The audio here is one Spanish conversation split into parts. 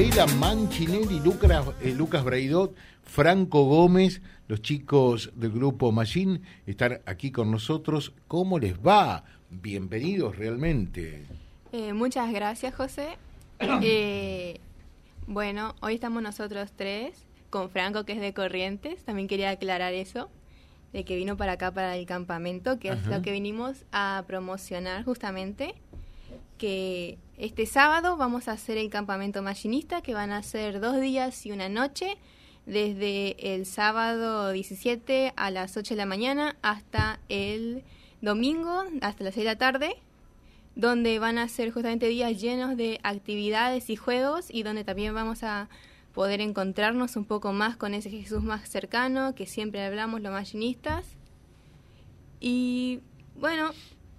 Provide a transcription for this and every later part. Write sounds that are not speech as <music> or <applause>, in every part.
Micaela Manchinelli, Lucas, eh, Lucas Braidot, Franco Gómez, los chicos del grupo Machine están aquí con nosotros. ¿Cómo les va? Bienvenidos realmente. Eh, muchas gracias, José. <coughs> Eh, bueno, hoy estamos nosotros tres, con Franco, que es de Corrientes. También quería aclarar eso, de que vino para acá, para el campamento, que es lo que vinimos a promocionar justamente. Que este sábado vamos a hacer el campamento machinista, que van a ser dos días y una noche, desde el sábado 17 a las 8 de la mañana hasta el domingo, hasta las 6 de la tarde donde van a ser justamente días llenos de actividades y juegos y donde también vamos a poder encontrarnos un poco más con ese Jesús más cercano que siempre hablamos los machinistas. Y bueno,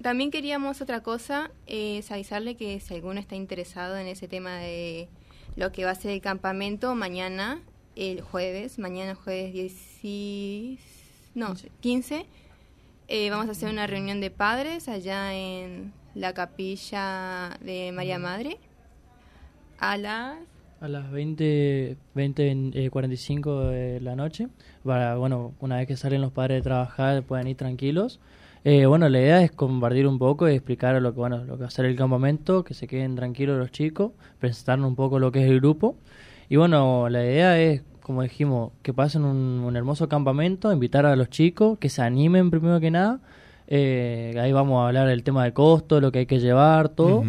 también queríamos otra cosa, es avisarle que si alguno está interesado en ese tema de lo que va a ser el campamento, mañana, el jueves, mañana jueves 10, no, 15, eh, vamos a hacer una reunión de padres allá en la capilla de María Madre a las a las 20, 20 45 de la noche. Para, bueno, una vez que salen los padres de trabajar, pueden ir tranquilos. Eh, bueno, la idea es compartir un poco y explicar lo que, bueno, lo que va a ser el campamento, que se queden tranquilos los chicos, presentarnos un poco lo que es el grupo. Y bueno, la idea es, como dijimos, que pasen un, un hermoso campamento, invitar a los chicos, que se animen primero que nada, eh, ahí vamos a hablar del tema de costo, lo que hay que llevar, todo.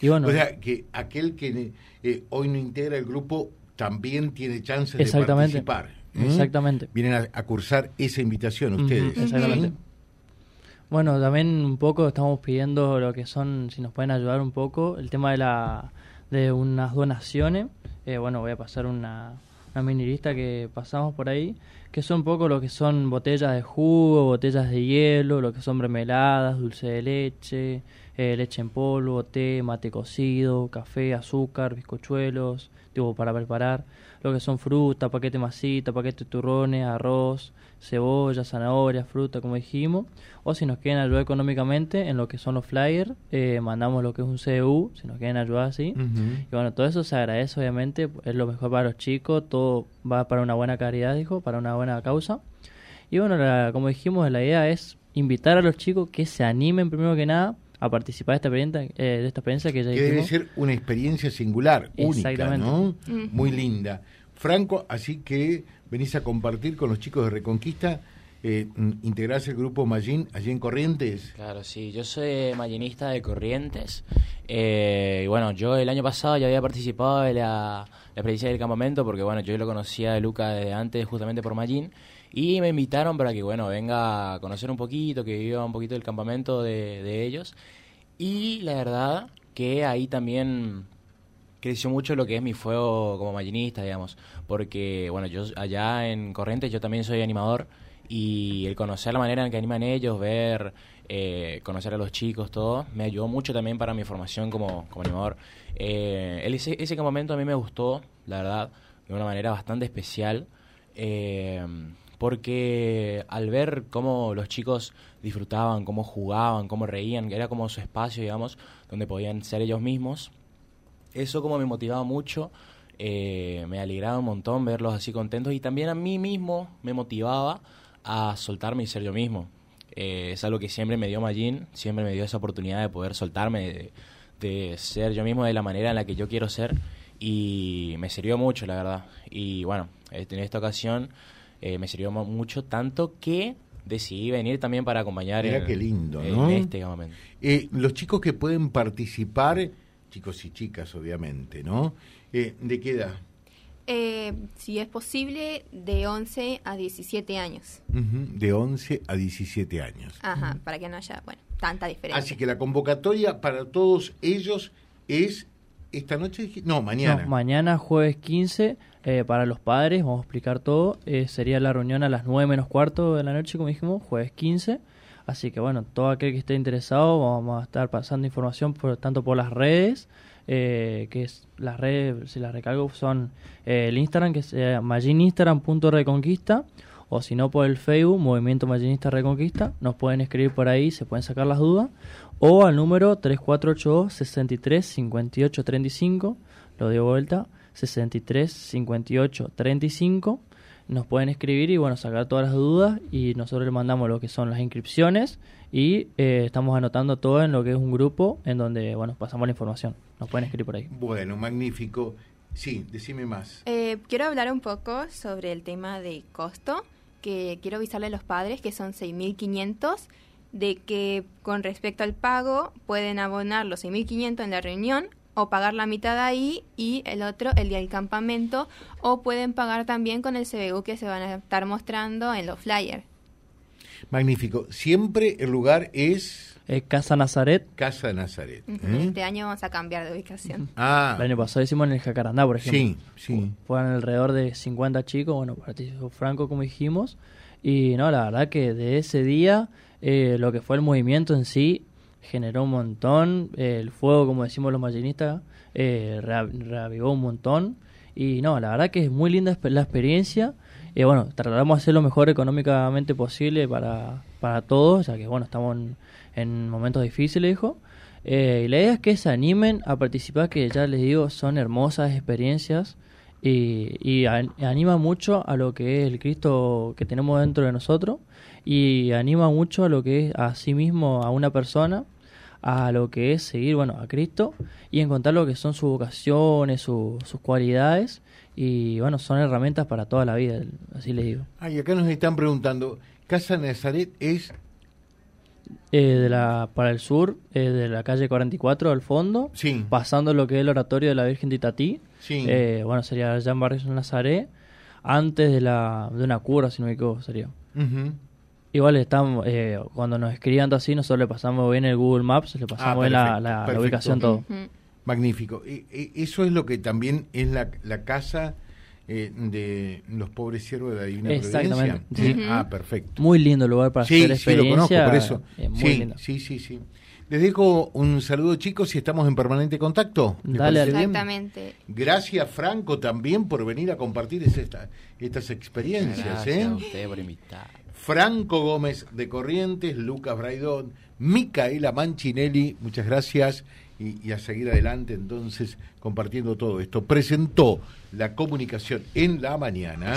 y bueno, o sea, que aquel que eh, hoy no integra el grupo también tiene chances de participar. ¿eh? Exactamente. Vienen a, cursar esa invitación ustedes. Exactamente. Bueno, también un poco estamos pidiendo lo que son, si nos pueden ayudar un poco, el tema de la de unas donaciones. bueno, voy a pasar una, una mini lista que pasamos por ahí que son un poco lo que son botellas de jugo, botellas de hielo, lo que son mermeladas, dulce de leche, eh, leche en polvo, té, mate cocido, café, azúcar, bizcochuelos, tipo para preparar, lo que son fruta, paquete masita, paquete turrones, arroz, cebolla, zanahoria, fruta, como dijimos, o si nos quieren ayudar económicamente en lo que son los flyers, eh, mandamos lo que es un CU, si nos quieren ayudar así. Y bueno, todo eso se agradece, obviamente, es lo mejor para los chicos, todo va para una buena caridad, dijo, para una buena causa. Y bueno, como dijimos, la idea es invitar a los chicos que se animen primero que nada a participar de esta experiencia, eh, de esta experiencia que ya que debe ser una experiencia singular, única, ¿no? Muy linda. Franco, así que venís a compartir con los chicos de Reconquista, eh, integrarse el grupo Mallín allí en Corrientes. Claro, sí, yo soy mallinista de Corrientes. Eh, y bueno, yo el año pasado ya había participado de la, experiencia del campamento porque bueno, yo lo conocía de Luca desde antes justamente por Mallín. Y me invitaron para que, bueno, venga a conocer un poquito, que viva un poquito el campamento de, de ellos. Y la verdad que ahí también creció mucho lo que es mi fuego como maquinista, digamos, porque, bueno, yo allá en Corrientes yo también soy animador y el conocer la manera en que animan ellos, ver, eh, conocer a los chicos, todo, me ayudó mucho también para mi formación como, como animador. Eh, ese, ese campamento a mí me gustó, la verdad, de una manera bastante especial. Eh, porque al ver cómo los chicos disfrutaban, cómo jugaban, cómo reían, era como su espacio, digamos, donde podían ser ellos mismos, eso como me motivaba mucho, eh, me alegraba un montón verlos así contentos y también a mí mismo me motivaba a soltarme y ser yo mismo. Eh, es algo que siempre me dio Magin, siempre me dio esa oportunidad de poder soltarme, de, ser yo mismo de la manera en la que yo quiero ser y me sirvió mucho, la verdad. Y bueno, este, en esta ocasión eh, me sirvió mucho, tanto que decidí venir también para acompañar Mira qué lindo, ¿no? este momento. los chicos que pueden participar chicos y chicas, obviamente, ¿no? Eh, ¿De qué edad? Eh, si es posible, de 11 a 17 años. de 11 a 17 años. Ajá, para que no haya, bueno, tanta diferencia. Así que la convocatoria para todos ellos es esta noche, no, mañana. mañana jueves 15, eh, para los padres, vamos a explicar todo, sería la reunión a las 9 menos cuarto de la noche, como dijimos, jueves 15. Así que bueno, todo aquel que esté interesado, vamos a estar pasando información por, tanto por las redes, eh, que es las redes, si las recalgo, son eh, el Instagram, que es eh, magininstagram.reconquista, o si no por el Facebook, Movimiento Maginista Reconquista, nos pueden escribir por ahí, se pueden sacar las dudas, o al número 3482 63 58 35 lo dio vuelta, 63 58 35. Nos pueden escribir y bueno, sacar todas las dudas y nosotros le mandamos lo que son las inscripciones y eh, estamos anotando todo en lo que es un grupo en donde bueno, pasamos la información. Nos pueden escribir por ahí. Bueno, magnífico. Sí, decime más. Eh, quiero hablar un poco sobre el tema de costo, que quiero avisarle a los padres que son 6.500 de que con respecto al pago pueden abonar los 6.500 en la reunión o pagar la mitad ahí y el otro el día del campamento o pueden pagar también con el CBU que se van a estar mostrando en los flyers. Magnífico. Siempre el lugar es... Casa Nazaret. Casa Nazaret. ¿eh? Este año vamos a cambiar de ubicación. Ah. El año pasado hicimos en el Jacarandá, por ejemplo. Sí, sí. Fueron alrededor de 50 chicos, bueno, participó Franco, como dijimos. Y no, la verdad que de ese día, eh, lo que fue el movimiento en sí, generó un montón. el fuego, como decimos los mayinistas, eh, reavivó un montón. Y no, la verdad que es muy linda la experiencia. Y bueno, tratamos de hacer lo mejor económicamente posible para, para todos, ya que bueno, estamos en, momentos difíciles, hijo. Eh, y la idea es que se animen a participar, que ya les digo, son hermosas experiencias y, y anima mucho a lo que es el Cristo que tenemos dentro de nosotros y anima mucho a lo que es a sí mismo, a una persona, a lo que es seguir, bueno, a Cristo y encontrar lo que son sus vocaciones, sus cualidades y, bueno, son herramientas para toda la vida, así le digo. Ah, y acá nos están preguntando, ¿Casa Nazaret es...? Eh, de la, para el sur, eh, de la calle 44 al fondo, sí. pasando lo que es el oratorio de la Virgen de Itatí, sí. Eh, bueno, sería Jean Barrio Nazaret, antes de, la, de una cura, si no me equivoco, sería. Igual estamos, eh, cuando nos escriban así, nosotros le pasamos bien el Google Maps, le pasamos ah, la, ubicación todo. Magnífico. eso es lo que también es la, la casa eh, de los pobres siervos de la Divina Exactamente. Ah, perfecto. Muy lindo lugar para hacer experiencia. Sí, lo conozco, por eso. sí, sí, sí, sí. Les dejo un saludo, chicos, y estamos en permanente contacto. Dale, exactamente. Gracias, Franco, también por venir a compartir estas experiencias. Gracias ¿eh? a usted por invitar. Franco Gómez de Corrientes, Lucas Braidón, Micaela Manchinelli, muchas gracias y, a seguir adelante entonces compartiendo todo esto. Presentó la comunicación en la mañana.